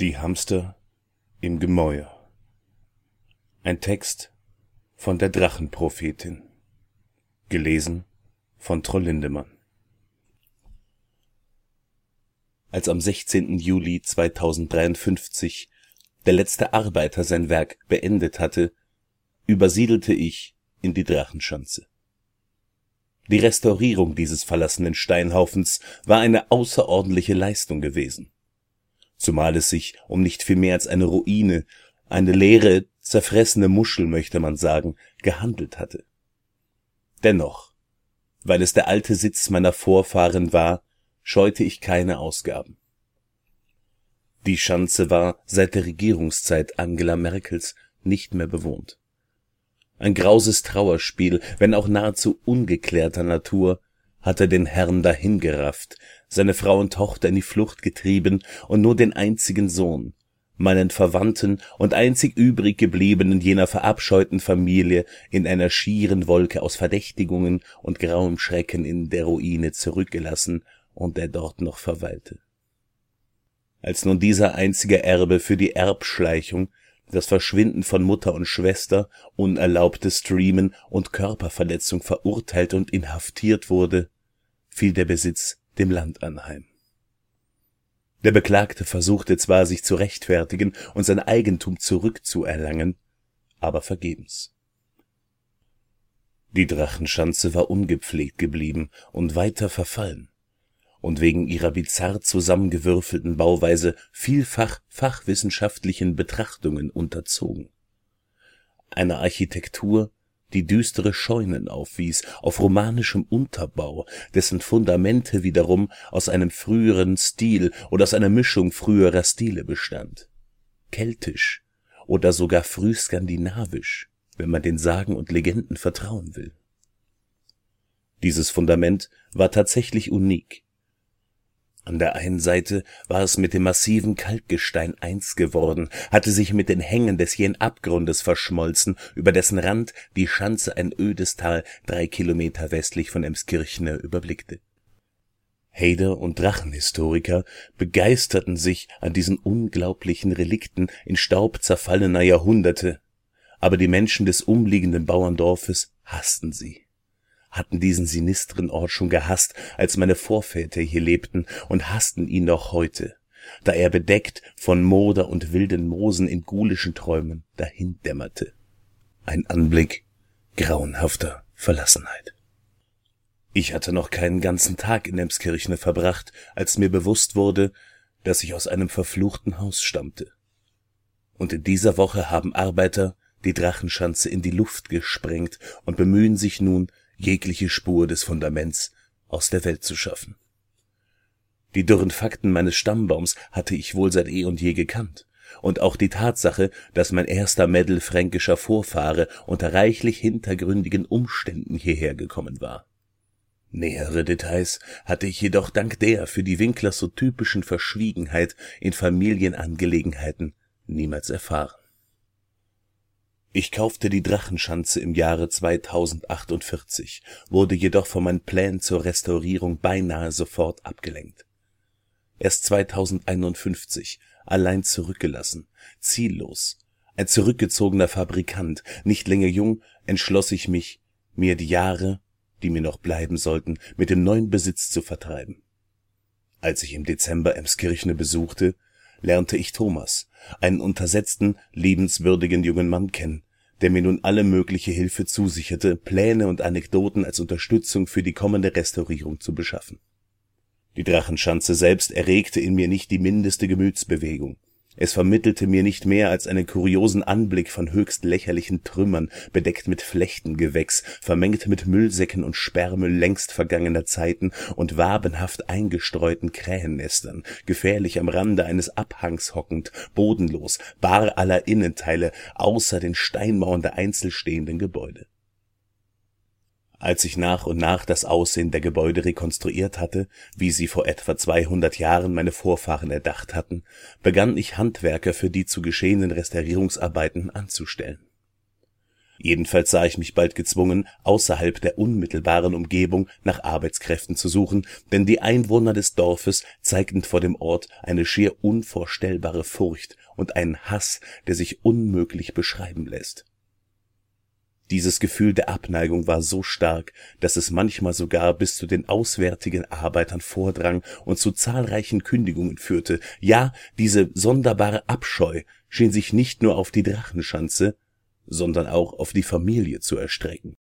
Die Hamster im Gemäuer. Ein Text von der Drachenprophetin. Gelesen von Troll Lindemann. Als am 16. Juli 2053 der letzte Arbeiter sein Werk beendet hatte, übersiedelte ich in die Drachenschanze. Die Restaurierung dieses verlassenen Steinhaufens war eine außerordentliche Leistung gewesen zumal es sich um nicht viel mehr als eine Ruine, eine leere, zerfressene Muschel, möchte man sagen, gehandelt hatte. Dennoch, weil es der alte Sitz meiner Vorfahren war, scheute ich keine Ausgaben. Die Schanze war seit der Regierungszeit Angela Merkels nicht mehr bewohnt. Ein grauses Trauerspiel, wenn auch nahezu ungeklärter Natur, hatte den Herrn dahingerafft, seine Frau und Tochter in die Flucht getrieben und nur den einzigen Sohn, meinen Verwandten und einzig übrig gebliebenen jener verabscheuten Familie in einer schieren Wolke aus Verdächtigungen und grauem Schrecken in der Ruine zurückgelassen und der dort noch verweilte. Als nun dieser einzige Erbe für die Erbschleichung, das Verschwinden von Mutter und Schwester, unerlaubtes Streamen und Körperverletzung verurteilt und inhaftiert wurde, fiel der Besitz dem Land anheim. Der Beklagte versuchte zwar, sich zu rechtfertigen und sein Eigentum zurückzuerlangen, aber vergebens. Die Drachenschanze war ungepflegt geblieben und weiter verfallen und wegen ihrer bizarr zusammengewürfelten Bauweise vielfach fachwissenschaftlichen Betrachtungen unterzogen. Eine Architektur, die düstere Scheunen aufwies, auf romanischem Unterbau, dessen Fundamente wiederum aus einem früheren Stil oder aus einer Mischung früherer Stile bestand. Keltisch oder sogar frühskandinavisch, wenn man den Sagen und Legenden vertrauen will. Dieses Fundament war tatsächlich unik an der einen Seite war es mit dem massiven Kalkgestein eins geworden, hatte sich mit den Hängen des jähen Abgrundes verschmolzen, über dessen Rand die Schanze ein ödes Tal drei Kilometer westlich von Emskirchner überblickte. Hader und Drachenhistoriker begeisterten sich an diesen unglaublichen Relikten in Staub zerfallener Jahrhunderte, aber die Menschen des umliegenden Bauerndorfes hassten sie hatten diesen sinistren Ort schon gehasst, als meine Vorväter hier lebten, und hassten ihn noch heute, da er bedeckt von Moder und wilden Moosen in gulischen Träumen dahindämmerte. Ein Anblick grauenhafter Verlassenheit. Ich hatte noch keinen ganzen Tag in Emskirchne verbracht, als mir bewusst wurde, dass ich aus einem verfluchten Haus stammte. Und in dieser Woche haben Arbeiter die Drachenschanze in die Luft gesprengt und bemühen sich nun, jegliche Spur des Fundaments aus der Welt zu schaffen. Die dürren Fakten meines Stammbaums hatte ich wohl seit eh und je gekannt, und auch die Tatsache, dass mein erster mittelfränkischer Vorfahre unter reichlich hintergründigen Umständen hierher gekommen war. Nähere Details hatte ich jedoch dank der für die Winkler so typischen Verschwiegenheit in Familienangelegenheiten niemals erfahren. Ich kaufte die Drachenschanze im Jahre 2048, wurde jedoch von meinen Plänen zur Restaurierung beinahe sofort abgelenkt. Erst 2051, allein zurückgelassen, ziellos, ein zurückgezogener Fabrikant, nicht länger jung, entschloss ich mich, mir die Jahre, die mir noch bleiben sollten, mit dem neuen Besitz zu vertreiben. Als ich im Dezember Emskirchne besuchte, lernte ich Thomas, einen untersetzten, liebenswürdigen jungen Mann kennen, der mir nun alle mögliche Hilfe zusicherte, Pläne und Anekdoten als Unterstützung für die kommende Restaurierung zu beschaffen. Die Drachenschanze selbst erregte in mir nicht die mindeste Gemütsbewegung es vermittelte mir nicht mehr als einen kuriosen Anblick von höchst lächerlichen Trümmern, bedeckt mit Flechtengewächs, vermengt mit Müllsäcken und Sperrmüll längst vergangener Zeiten und wabenhaft eingestreuten Krähennestern, gefährlich am Rande eines Abhangs hockend, bodenlos, bar aller Innenteile, außer den Steinmauern der einzelstehenden Gebäude als ich nach und nach das Aussehen der Gebäude rekonstruiert hatte, wie sie vor etwa 200 Jahren meine Vorfahren erdacht hatten, begann ich Handwerker für die zu geschehenen Restaurierungsarbeiten anzustellen. Jedenfalls sah ich mich bald gezwungen, außerhalb der unmittelbaren Umgebung nach Arbeitskräften zu suchen, denn die Einwohner des Dorfes zeigten vor dem Ort eine schier unvorstellbare Furcht und einen Hass, der sich unmöglich beschreiben lässt. Dieses Gefühl der Abneigung war so stark, dass es manchmal sogar bis zu den auswärtigen Arbeitern vordrang und zu zahlreichen Kündigungen führte. Ja, diese sonderbare Abscheu schien sich nicht nur auf die Drachenschanze, sondern auch auf die Familie zu erstrecken.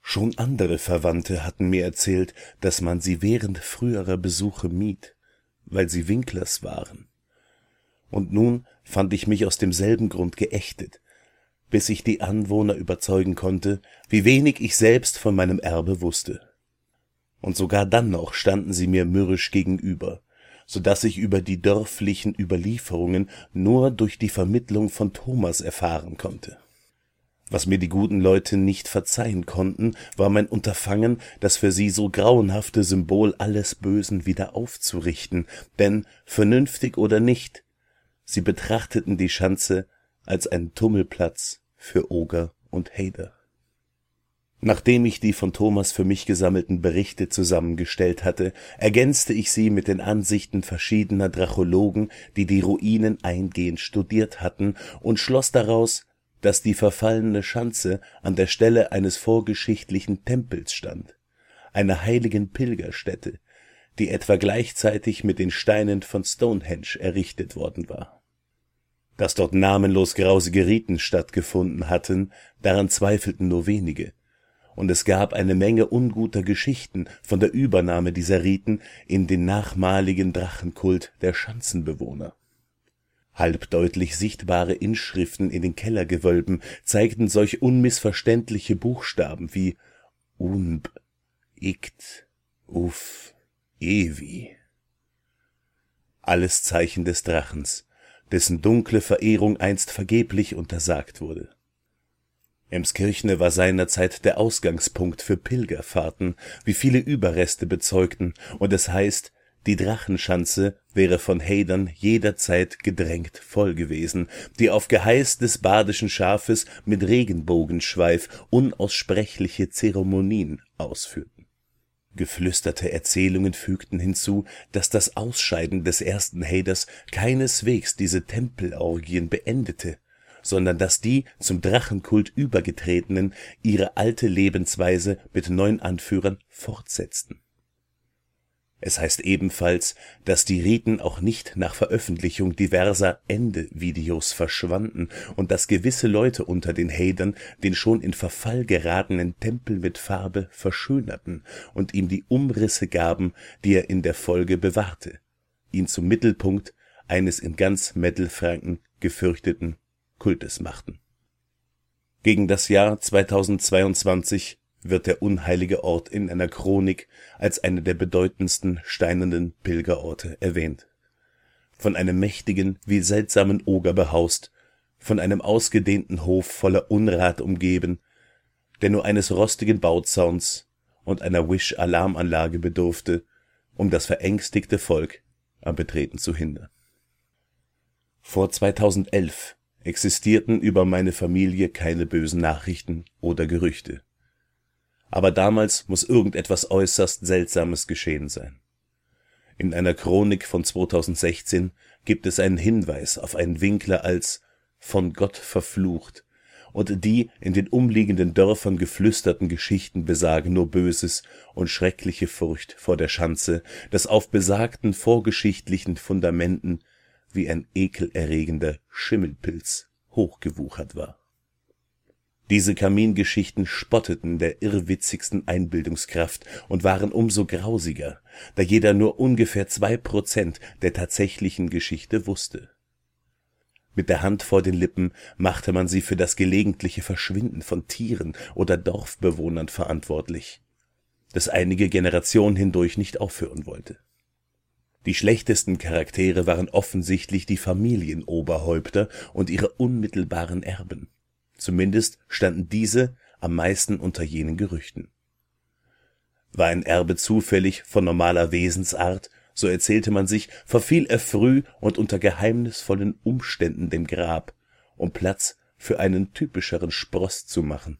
Schon andere Verwandte hatten mir erzählt, dass man sie während früherer Besuche mied, weil sie Winklers waren. Und nun fand ich mich aus demselben Grund geächtet, bis ich die Anwohner überzeugen konnte, wie wenig ich selbst von meinem Erbe wusste. Und sogar dann noch standen sie mir mürrisch gegenüber, so dass ich über die dörflichen Überlieferungen nur durch die Vermittlung von Thomas erfahren konnte. Was mir die guten Leute nicht verzeihen konnten, war mein Unterfangen, das für sie so grauenhafte Symbol alles Bösen wieder aufzurichten, denn, vernünftig oder nicht, sie betrachteten die Schanze als einen Tummelplatz für Oger und Hader. Nachdem ich die von Thomas für mich gesammelten Berichte zusammengestellt hatte, ergänzte ich sie mit den Ansichten verschiedener Drachologen, die die Ruinen eingehend studiert hatten, und schloss daraus, dass die verfallene Schanze an der Stelle eines vorgeschichtlichen Tempels stand, einer heiligen Pilgerstätte, die etwa gleichzeitig mit den Steinen von Stonehenge errichtet worden war dass dort namenlos grausige Riten stattgefunden hatten, daran zweifelten nur wenige, und es gab eine Menge unguter Geschichten von der Übernahme dieser Riten in den nachmaligen Drachenkult der Schanzenbewohner. Halbdeutlich sichtbare Inschriften in den Kellergewölben zeigten solch unmissverständliche Buchstaben wie Unb, Ikt, Uf, Evi. Alles Zeichen des Drachens, dessen dunkle Verehrung einst vergeblich untersagt wurde. Emskirchne war seinerzeit der Ausgangspunkt für Pilgerfahrten, wie viele Überreste bezeugten, und es heißt, die Drachenschanze wäre von Hadern jederzeit gedrängt voll gewesen, die auf Geheiß des badischen Schafes mit Regenbogenschweif unaussprechliche Zeremonien ausführten Geflüsterte Erzählungen fügten hinzu, dass das Ausscheiden des ersten Haders keineswegs diese Tempelorgien beendete, sondern dass die zum Drachenkult übergetretenen ihre alte Lebensweise mit neuen Anführern fortsetzten es heißt ebenfalls, dass die Riten auch nicht nach Veröffentlichung diverser Ende-Videos verschwanden und dass gewisse Leute unter den Hadern den schon in Verfall geratenen Tempel mit Farbe verschönerten und ihm die Umrisse gaben, die er in der Folge bewahrte, ihn zum Mittelpunkt eines in ganz Mittelfranken gefürchteten Kultes machten. Gegen das Jahr 2022 wird der unheilige Ort in einer Chronik als einer der bedeutendsten steinernen Pilgerorte erwähnt. Von einem mächtigen wie seltsamen Oger behaust, von einem ausgedehnten Hof voller Unrat umgeben, der nur eines rostigen Bauzauns und einer Wish-Alarmanlage bedurfte, um das verängstigte Volk am Betreten zu hindern. Vor 2011 existierten über meine Familie keine bösen Nachrichten oder Gerüchte aber damals muss irgendetwas äußerst Seltsames geschehen sein. In einer Chronik von 2016 gibt es einen Hinweis auf einen Winkler als von Gott verflucht, und die in den umliegenden Dörfern geflüsterten Geschichten besagen nur Böses und schreckliche Furcht vor der Schanze, das auf besagten vorgeschichtlichen Fundamenten wie ein ekelerregender Schimmelpilz hochgewuchert war diese Kamingeschichten spotteten der irrwitzigsten Einbildungskraft und waren umso grausiger, da jeder nur ungefähr zwei Prozent der tatsächlichen Geschichte wusste. Mit der Hand vor den Lippen machte man sie für das gelegentliche Verschwinden von Tieren oder Dorfbewohnern verantwortlich, das einige Generationen hindurch nicht aufhören wollte. Die schlechtesten Charaktere waren offensichtlich die Familienoberhäupter und ihre unmittelbaren Erben Zumindest standen diese am meisten unter jenen Gerüchten. War ein Erbe zufällig von normaler Wesensart, so erzählte man sich, verfiel er früh und unter geheimnisvollen Umständen dem Grab, um Platz für einen typischeren Spross zu machen.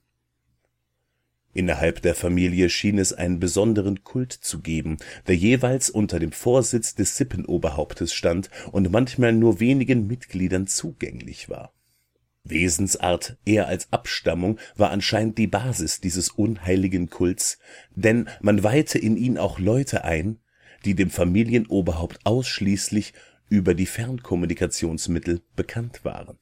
Innerhalb der Familie schien es einen besonderen Kult zu geben, der jeweils unter dem Vorsitz des Sippenoberhauptes stand und manchmal nur wenigen Mitgliedern zugänglich war. Wesensart eher als Abstammung war anscheinend die Basis dieses unheiligen Kults, denn man weihte in ihn auch Leute ein, die dem Familienoberhaupt ausschließlich über die Fernkommunikationsmittel bekannt waren.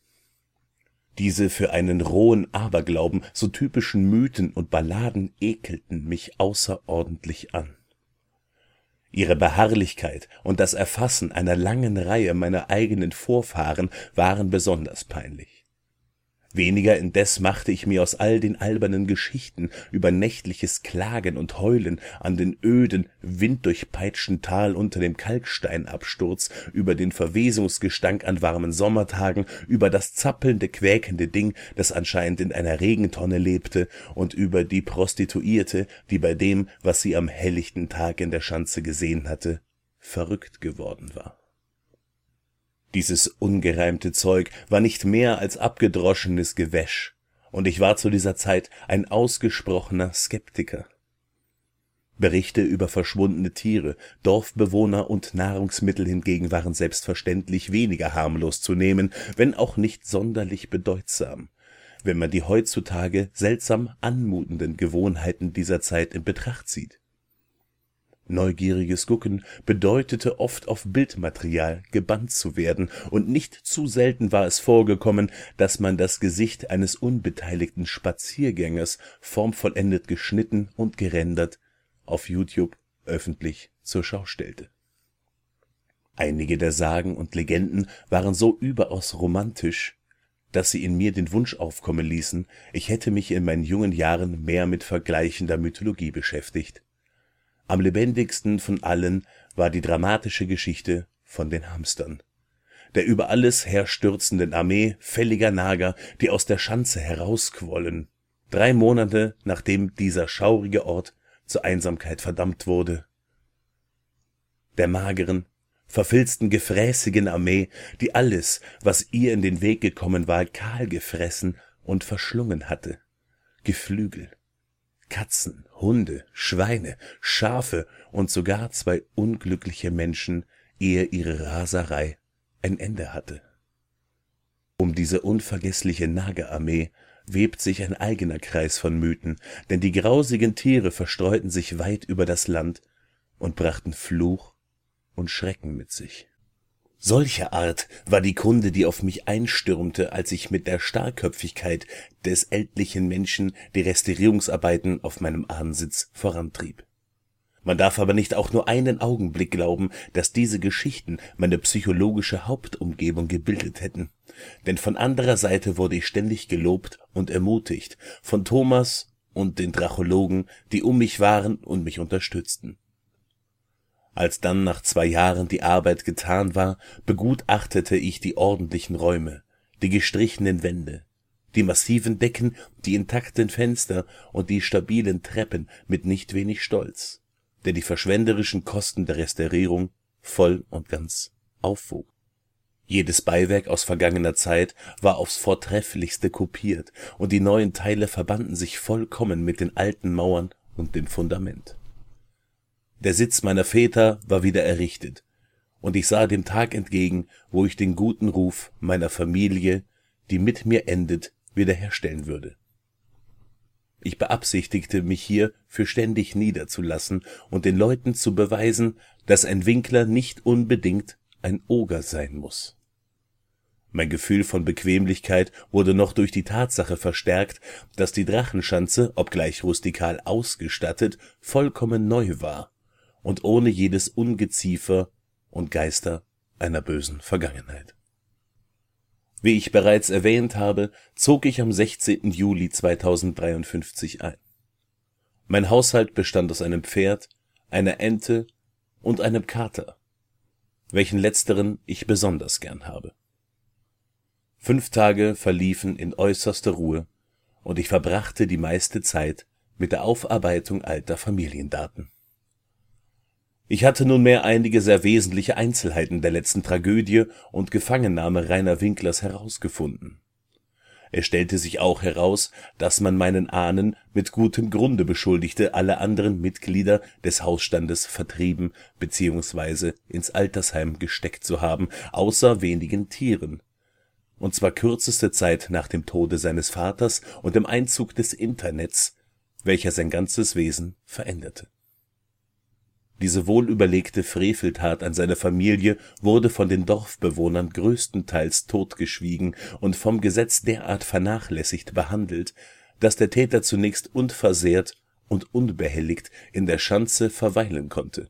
Diese für einen rohen Aberglauben so typischen Mythen und Balladen ekelten mich außerordentlich an. Ihre Beharrlichkeit und das Erfassen einer langen Reihe meiner eigenen Vorfahren waren besonders peinlich Weniger indes machte ich mir aus all den albernen Geschichten über nächtliches Klagen und Heulen an den öden, winddurchpeitschten Tal unter dem Kalksteinabsturz, über den Verwesungsgestank an warmen Sommertagen, über das zappelnde, quäkende Ding, das anscheinend in einer Regentonne lebte, und über die Prostituierte, die bei dem, was sie am helllichten Tag in der Schanze gesehen hatte, verrückt geworden war dieses ungereimte Zeug war nicht mehr als abgedroschenes Gewäsch, und ich war zu dieser Zeit ein ausgesprochener Skeptiker. Berichte über verschwundene Tiere, Dorfbewohner und Nahrungsmittel hingegen waren selbstverständlich weniger harmlos zu nehmen, wenn auch nicht sonderlich bedeutsam, wenn man die heutzutage seltsam anmutenden Gewohnheiten dieser Zeit in Betracht zieht Neugieriges Gucken bedeutete oft auf Bildmaterial gebannt zu werden, und nicht zu selten war es vorgekommen, dass man das Gesicht eines unbeteiligten Spaziergängers formvollendet geschnitten und gerendert auf YouTube öffentlich zur Schau stellte. Einige der Sagen und Legenden waren so überaus romantisch, dass sie in mir den Wunsch aufkommen ließen, ich hätte mich in meinen jungen Jahren mehr mit vergleichender Mythologie beschäftigt am lebendigsten von allen war die dramatische Geschichte von den Hamstern, der über alles herstürzenden Armee fälliger Nager, die aus der Schanze herausquollen, drei Monate nachdem dieser schaurige Ort zur Einsamkeit verdammt wurde. Der mageren, verfilzten, gefräßigen Armee, die alles, was ihr in den Weg gekommen war, kahl gefressen und verschlungen hatte. Geflügel, Katzen, Hunde, Schweine, Schafe und sogar zwei unglückliche Menschen, ehe ihre Raserei ein Ende hatte. Um diese unvergessliche Nagerarmee webt sich ein eigener Kreis von Mythen, denn die grausigen Tiere verstreuten sich weit über das Land und brachten Fluch und Schrecken mit sich Solcher Art war die Kunde, die auf mich einstürmte, als ich mit der Starrköpfigkeit des ältlichen Menschen die Restaurierungsarbeiten auf meinem Ahnensitz vorantrieb. Man darf aber nicht auch nur einen Augenblick glauben, dass diese Geschichten meine psychologische Hauptumgebung gebildet hätten, denn von anderer Seite wurde ich ständig gelobt und ermutigt von Thomas und den Drachologen, die um mich waren und mich unterstützten als dann nach zwei Jahren die Arbeit getan war, begutachtete ich die ordentlichen Räume, die gestrichenen Wände, die massiven Decken, die intakten Fenster und die stabilen Treppen mit nicht wenig Stolz, der die verschwenderischen Kosten der Restaurierung voll und ganz aufwog. Jedes Beiwerk aus vergangener Zeit war aufs Vortrefflichste kopiert, und die neuen Teile verbanden sich vollkommen mit den alten Mauern und dem Fundament der Sitz meiner Väter war wieder errichtet, und ich sah dem Tag entgegen, wo ich den guten Ruf meiner Familie, die mit mir endet, wiederherstellen würde. Ich beabsichtigte, mich hier für ständig niederzulassen und den Leuten zu beweisen, dass ein Winkler nicht unbedingt ein Oger sein muss. Mein Gefühl von Bequemlichkeit wurde noch durch die Tatsache verstärkt, dass die Drachenschanze, obgleich rustikal ausgestattet, vollkommen neu war und ohne jedes Ungeziefer und Geister einer bösen Vergangenheit. Wie ich bereits erwähnt habe, zog ich am 16. Juli 2053 ein. Mein Haushalt bestand aus einem Pferd, einer Ente und einem Kater, welchen letzteren ich besonders gern habe. Fünf Tage verliefen in äußerster Ruhe, und ich verbrachte die meiste Zeit mit der Aufarbeitung alter Familiendaten ich hatte nunmehr einige sehr wesentliche Einzelheiten der letzten Tragödie und Gefangennahme Rainer Winklers herausgefunden. Es stellte sich auch heraus, dass man meinen Ahnen mit gutem Grunde beschuldigte, alle anderen Mitglieder des Hausstandes vertrieben bzw. ins Altersheim gesteckt zu haben, außer wenigen Tieren, und zwar kürzeste Zeit nach dem Tode seines Vaters und dem Einzug des Internets, welcher sein ganzes Wesen veränderte diese wohlüberlegte Freveltat an seiner Familie wurde von den Dorfbewohnern größtenteils totgeschwiegen und vom Gesetz derart vernachlässigt behandelt, dass der Täter zunächst unversehrt und unbehelligt in der Schanze verweilen konnte.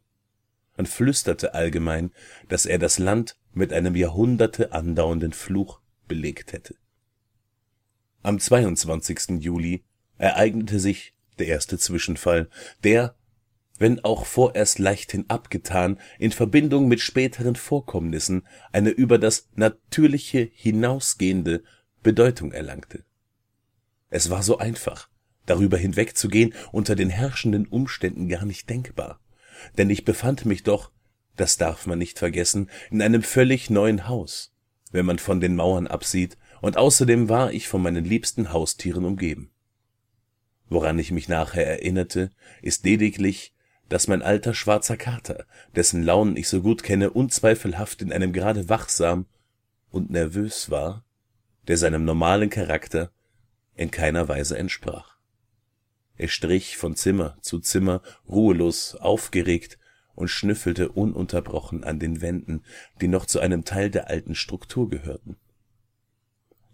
Man flüsterte allgemein, dass er das Land mit einem Jahrhunderte andauernden Fluch belegt hätte. Am 22. Juli ereignete sich der erste Zwischenfall, der wenn auch vorerst leichthin abgetan, in Verbindung mit späteren Vorkommnissen eine über das Natürliche hinausgehende Bedeutung erlangte. Es war so einfach, darüber hinwegzugehen, unter den herrschenden Umständen gar nicht denkbar, denn ich befand mich doch, das darf man nicht vergessen, in einem völlig neuen Haus, wenn man von den Mauern absieht, und außerdem war ich von meinen liebsten Haustieren umgeben. Woran ich mich nachher erinnerte, ist lediglich dass mein alter schwarzer Kater, dessen Launen ich so gut kenne, unzweifelhaft in einem Grade wachsam und nervös war, der seinem normalen Charakter in keiner Weise entsprach. Er strich von Zimmer zu Zimmer, ruhelos, aufgeregt und schnüffelte ununterbrochen an den Wänden, die noch zu einem Teil der alten Struktur gehörten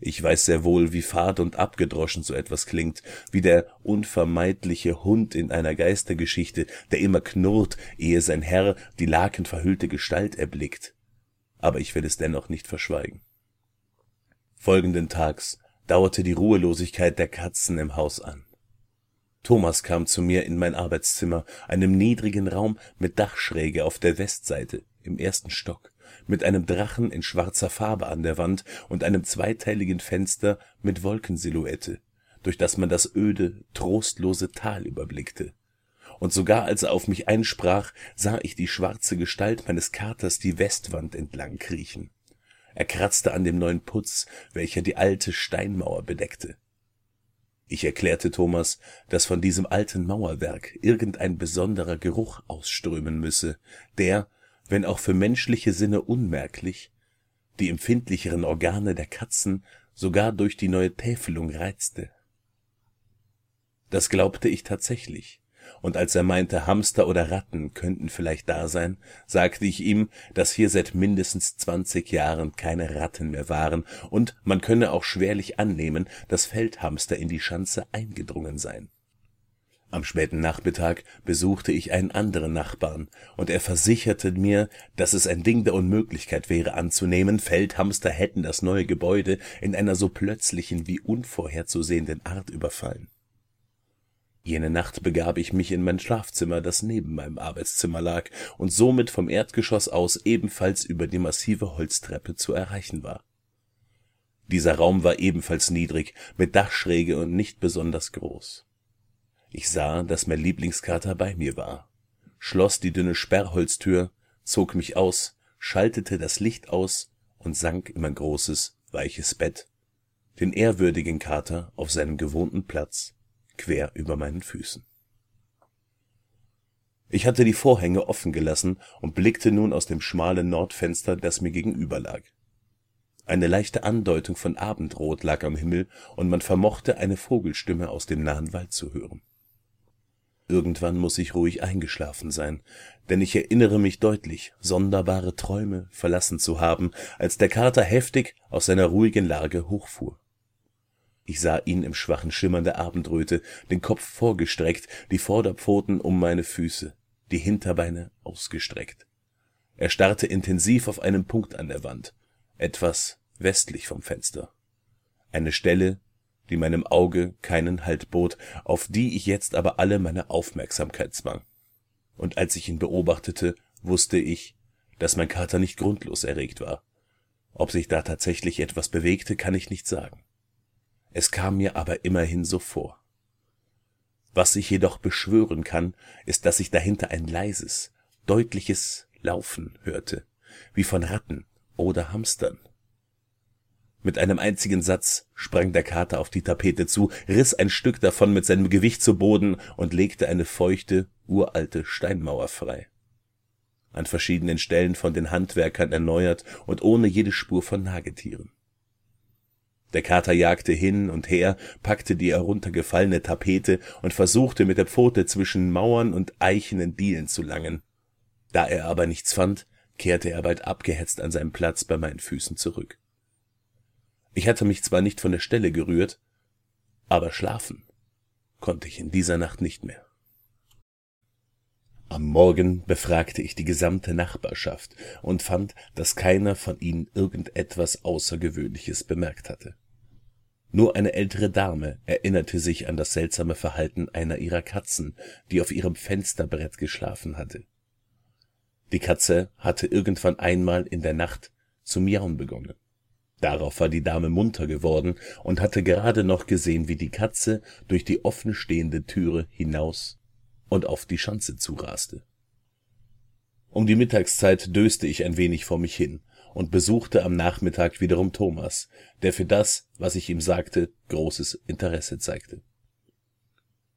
ich weiß sehr wohl, wie fad und abgedroschen so etwas klingt, wie der unvermeidliche Hund in einer Geistergeschichte, der immer knurrt, ehe sein Herr die lakenverhüllte Gestalt erblickt. Aber ich will es dennoch nicht verschweigen. Folgenden Tags dauerte die Ruhelosigkeit der Katzen im Haus an. Thomas kam zu mir in mein Arbeitszimmer, einem niedrigen Raum mit Dachschräge auf der Westseite im ersten Stock mit einem Drachen in schwarzer Farbe an der Wand und einem zweiteiligen Fenster mit Wolkensilhouette, durch das man das öde, trostlose Tal überblickte. Und sogar als er auf mich einsprach, sah ich die schwarze Gestalt meines Katers die Westwand entlang kriechen. Er kratzte an dem neuen Putz, welcher die alte Steinmauer bedeckte. Ich erklärte Thomas, dass von diesem alten Mauerwerk irgendein besonderer Geruch ausströmen müsse, der, wenn auch für menschliche Sinne unmerklich, die empfindlicheren Organe der Katzen sogar durch die neue Täfelung reizte. Das glaubte ich tatsächlich, und als er meinte, Hamster oder Ratten könnten vielleicht da sein, sagte ich ihm, dass hier seit mindestens zwanzig Jahren keine Ratten mehr waren, und man könne auch schwerlich annehmen, dass Feldhamster in die Schanze eingedrungen seien am späten Nachmittag besuchte ich einen anderen Nachbarn, und er versicherte mir, dass es ein Ding der Unmöglichkeit wäre anzunehmen, Feldhamster hätten das neue Gebäude in einer so plötzlichen wie unvorherzusehenden Art überfallen. Jene Nacht begab ich mich in mein Schlafzimmer, das neben meinem Arbeitszimmer lag und somit vom Erdgeschoss aus ebenfalls über die massive Holztreppe zu erreichen war. Dieser Raum war ebenfalls niedrig, mit Dachschräge und nicht besonders groß ich sah, dass mein Lieblingskater bei mir war, schloss die dünne Sperrholztür, zog mich aus, schaltete das Licht aus und sank in mein großes, weiches Bett, den ehrwürdigen Kater auf seinem gewohnten Platz, quer über meinen Füßen. Ich hatte die Vorhänge offen gelassen und blickte nun aus dem schmalen Nordfenster, das mir gegenüber lag. Eine leichte Andeutung von Abendrot lag am Himmel, und man vermochte eine Vogelstimme aus dem nahen Wald zu hören. Irgendwann muss ich ruhig eingeschlafen sein, denn ich erinnere mich deutlich, sonderbare Träume verlassen zu haben, als der Kater heftig aus seiner ruhigen Lage hochfuhr. Ich sah ihn im schwachen Schimmern der Abendröte, den Kopf vorgestreckt, die Vorderpfoten um meine Füße, die Hinterbeine ausgestreckt. Er starrte intensiv auf einen Punkt an der Wand, etwas westlich vom Fenster. Eine Stelle, die meinem Auge keinen Halt bot, auf die ich jetzt aber alle meine Aufmerksamkeit zwang. Und als ich ihn beobachtete, wusste ich, dass mein Kater nicht grundlos erregt war. Ob sich da tatsächlich etwas bewegte, kann ich nicht sagen. Es kam mir aber immerhin so vor. Was ich jedoch beschwören kann, ist, dass ich dahinter ein leises, deutliches Laufen hörte, wie von Ratten oder Hamstern. Mit einem einzigen Satz sprang der Kater auf die Tapete zu, riss ein Stück davon mit seinem Gewicht zu Boden und legte eine feuchte, uralte Steinmauer frei. An verschiedenen Stellen von den Handwerkern erneuert und ohne jede Spur von Nagetieren. Der Kater jagte hin und her, packte die heruntergefallene Tapete und versuchte mit der Pfote zwischen Mauern und eichenen Dielen zu langen. Da er aber nichts fand, kehrte er bald abgehetzt an seinen Platz bei meinen Füßen zurück. Ich hatte mich zwar nicht von der Stelle gerührt, aber schlafen konnte ich in dieser Nacht nicht mehr. Am Morgen befragte ich die gesamte Nachbarschaft und fand, dass keiner von ihnen irgendetwas Außergewöhnliches bemerkt hatte. Nur eine ältere Dame erinnerte sich an das seltsame Verhalten einer ihrer Katzen, die auf ihrem Fensterbrett geschlafen hatte. Die Katze hatte irgendwann einmal in der Nacht zu miauen begonnen. Darauf war die Dame munter geworden und hatte gerade noch gesehen, wie die Katze durch die offen stehende Türe hinaus und auf die Schanze zuraste. Um die Mittagszeit döste ich ein wenig vor mich hin und besuchte am Nachmittag wiederum Thomas, der für das, was ich ihm sagte, großes Interesse zeigte.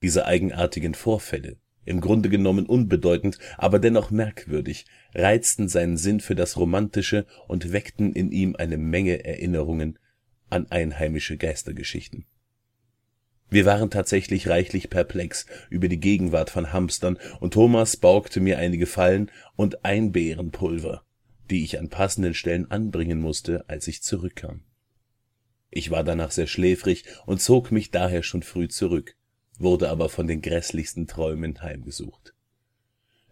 Diese eigenartigen Vorfälle im Grunde genommen unbedeutend, aber dennoch merkwürdig, reizten seinen Sinn für das Romantische und weckten in ihm eine Menge Erinnerungen an einheimische Geistergeschichten. Wir waren tatsächlich reichlich perplex über die Gegenwart von Hamstern, und Thomas borgte mir einige Fallen und Einbeerenpulver, die ich an passenden Stellen anbringen musste, als ich zurückkam. Ich war danach sehr schläfrig und zog mich daher schon früh zurück, wurde aber von den grässlichsten Träumen heimgesucht.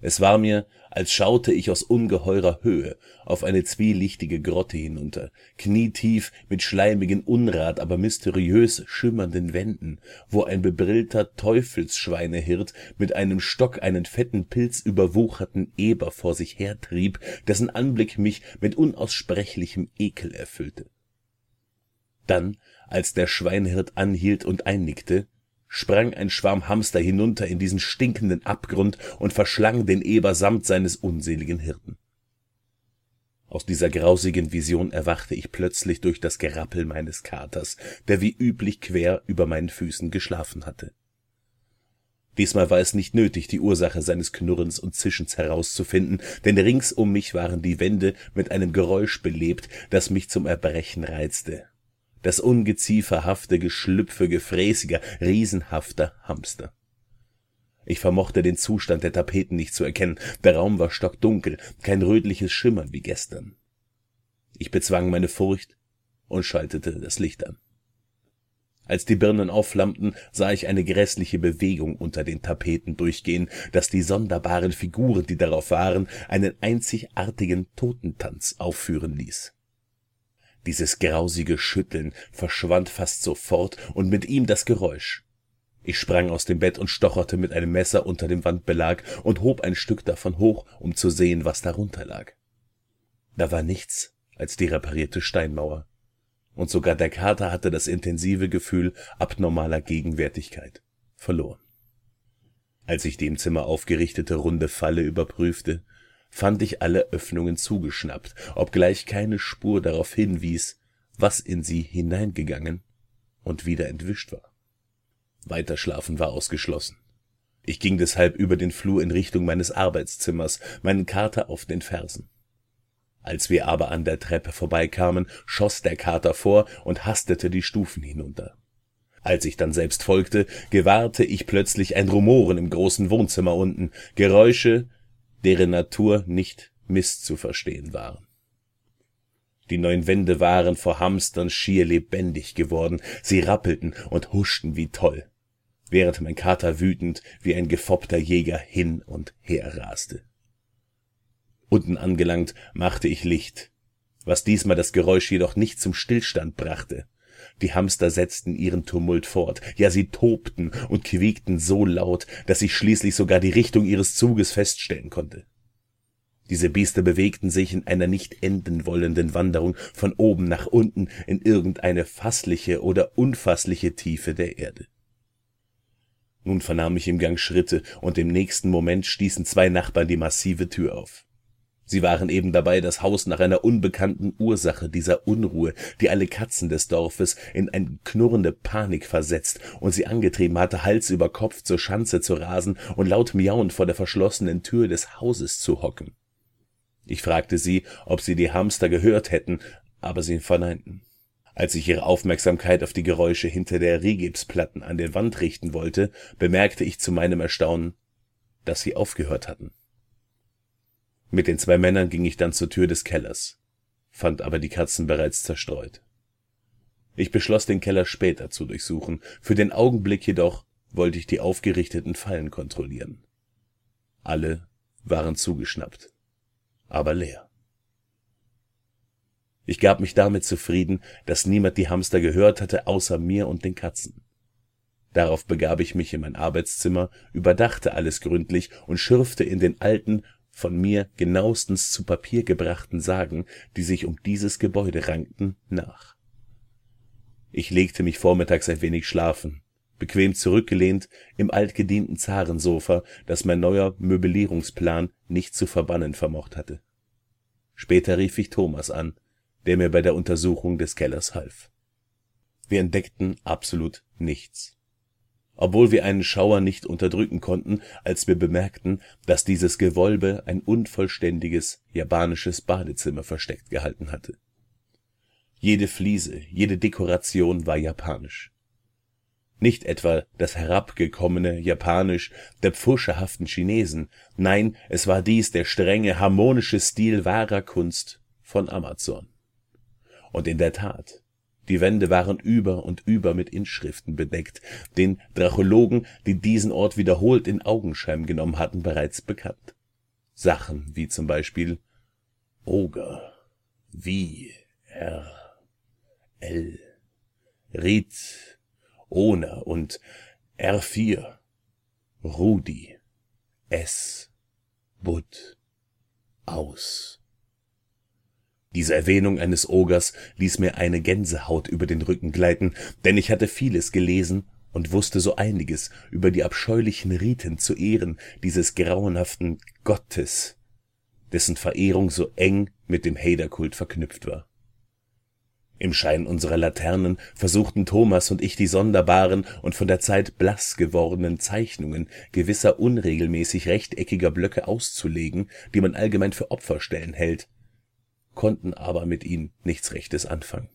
Es war mir, als schaute ich aus ungeheurer Höhe auf eine zwielichtige Grotte hinunter, knietief mit schleimigen Unrat, aber mysteriös schimmernden Wänden, wo ein bebrillter Teufelsschweinehirt mit einem Stock einen fetten pilzüberwucherten Eber vor sich hertrieb, dessen Anblick mich mit unaussprechlichem Ekel erfüllte. Dann, als der Schweinehirt anhielt und einnickte, sprang ein Schwarm Hamster hinunter in diesen stinkenden Abgrund und verschlang den Eber samt seines unseligen Hirten. Aus dieser grausigen Vision erwachte ich plötzlich durch das Gerappel meines Katers, der wie üblich quer über meinen Füßen geschlafen hatte. Diesmal war es nicht nötig, die Ursache seines Knurrens und Zischens herauszufinden, denn rings um mich waren die Wände mit einem Geräusch belebt, das mich zum Erbrechen reizte das ungezieferhafte Geschlüpfe gefräßiger, riesenhafter Hamster. Ich vermochte den Zustand der Tapeten nicht zu erkennen, der Raum war stockdunkel, kein rötliches Schimmern wie gestern. Ich bezwang meine Furcht und schaltete das Licht an. Als die Birnen aufflammten, sah ich eine grässliche Bewegung unter den Tapeten durchgehen, dass die sonderbaren Figuren, die darauf waren, einen einzigartigen Totentanz aufführen ließ. Dieses grausige Schütteln verschwand fast sofort und mit ihm das Geräusch. Ich sprang aus dem Bett und stocherte mit einem Messer unter dem Wandbelag und hob ein Stück davon hoch, um zu sehen, was darunter lag. Da war nichts als die reparierte Steinmauer, und sogar der Kater hatte das intensive Gefühl abnormaler Gegenwärtigkeit verloren. Als ich die im Zimmer aufgerichtete runde Falle überprüfte, fand ich alle Öffnungen zugeschnappt, obgleich keine Spur darauf hinwies, was in sie hineingegangen und wieder entwischt war. Weiterschlafen war ausgeschlossen. Ich ging deshalb über den Flur in Richtung meines Arbeitszimmers, meinen Kater auf den Fersen. Als wir aber an der Treppe vorbeikamen, schoss der Kater vor und hastete die Stufen hinunter. Als ich dann selbst folgte, gewahrte ich plötzlich ein Rumoren im großen Wohnzimmer unten, Geräusche, deren Natur nicht mißzuverstehen waren. Die neuen Wände waren vor Hamstern schier lebendig geworden, sie rappelten und huschten wie toll, während mein Kater wütend wie ein gefoppter Jäger hin und her raste. Unten angelangt machte ich Licht, was diesmal das Geräusch jedoch nicht zum Stillstand brachte. Die Hamster setzten ihren Tumult fort, ja sie tobten und quiekten so laut, dass ich schließlich sogar die Richtung ihres Zuges feststellen konnte. Diese Biester bewegten sich in einer nicht enden wollenden Wanderung von oben nach unten in irgendeine fassliche oder unfassliche Tiefe der Erde. Nun vernahm ich im Gang Schritte, und im nächsten Moment stießen zwei Nachbarn die massive Tür auf. Sie waren eben dabei, das Haus nach einer unbekannten Ursache dieser Unruhe, die alle Katzen des Dorfes in eine knurrende Panik versetzt und sie angetrieben hatte, Hals über Kopf zur Schanze zu rasen und laut miauend vor der verschlossenen Tür des Hauses zu hocken. Ich fragte sie, ob sie die Hamster gehört hätten, aber sie verneinten. Als ich ihre Aufmerksamkeit auf die Geräusche hinter der Rigipsplatten an der Wand richten wollte, bemerkte ich zu meinem Erstaunen, dass sie aufgehört hatten. Mit den zwei Männern ging ich dann zur Tür des Kellers, fand aber die Katzen bereits zerstreut. Ich beschloss, den Keller später zu durchsuchen, für den Augenblick jedoch wollte ich die aufgerichteten Fallen kontrollieren. Alle waren zugeschnappt, aber leer. Ich gab mich damit zufrieden, dass niemand die Hamster gehört hatte, außer mir und den Katzen. Darauf begab ich mich in mein Arbeitszimmer, überdachte alles gründlich und schürfte in den alten, von mir genauestens zu Papier gebrachten Sagen, die sich um dieses Gebäude rankten, nach. Ich legte mich vormittags ein wenig schlafen, bequem zurückgelehnt im altgedienten Zarensofa, das mein neuer Möblierungsplan nicht zu verbannen vermocht hatte. Später rief ich Thomas an, der mir bei der Untersuchung des Kellers half. Wir entdeckten absolut nichts obwohl wir einen Schauer nicht unterdrücken konnten, als wir bemerkten, dass dieses Gewölbe ein unvollständiges japanisches Badezimmer versteckt gehalten hatte. Jede Fliese, jede Dekoration war japanisch. Nicht etwa das herabgekommene Japanisch der pfuscherhaften Chinesen, nein, es war dies der strenge, harmonische Stil wahrer Kunst von Amazon. Und in der Tat, die Wände waren über und über mit Inschriften bedeckt, den Drachologen, die diesen Ort wiederholt in Augenschein genommen hatten, bereits bekannt. Sachen wie zum Beispiel Oger, Wie, R, L, Rit, Ona und R4, Rudi, S, Bud, Aus. Diese Erwähnung eines Ogers ließ mir eine Gänsehaut über den Rücken gleiten, denn ich hatte vieles gelesen und wusste so einiges über die abscheulichen Riten zu Ehren dieses grauenhaften Gottes, dessen Verehrung so eng mit dem Haderkult verknüpft war. Im Schein unserer Laternen versuchten Thomas und ich die sonderbaren und von der Zeit blass gewordenen Zeichnungen gewisser unregelmäßig rechteckiger Blöcke auszulegen, die man allgemein für Opferstellen hält, konnten aber mit ihnen nichts Rechtes anfangen.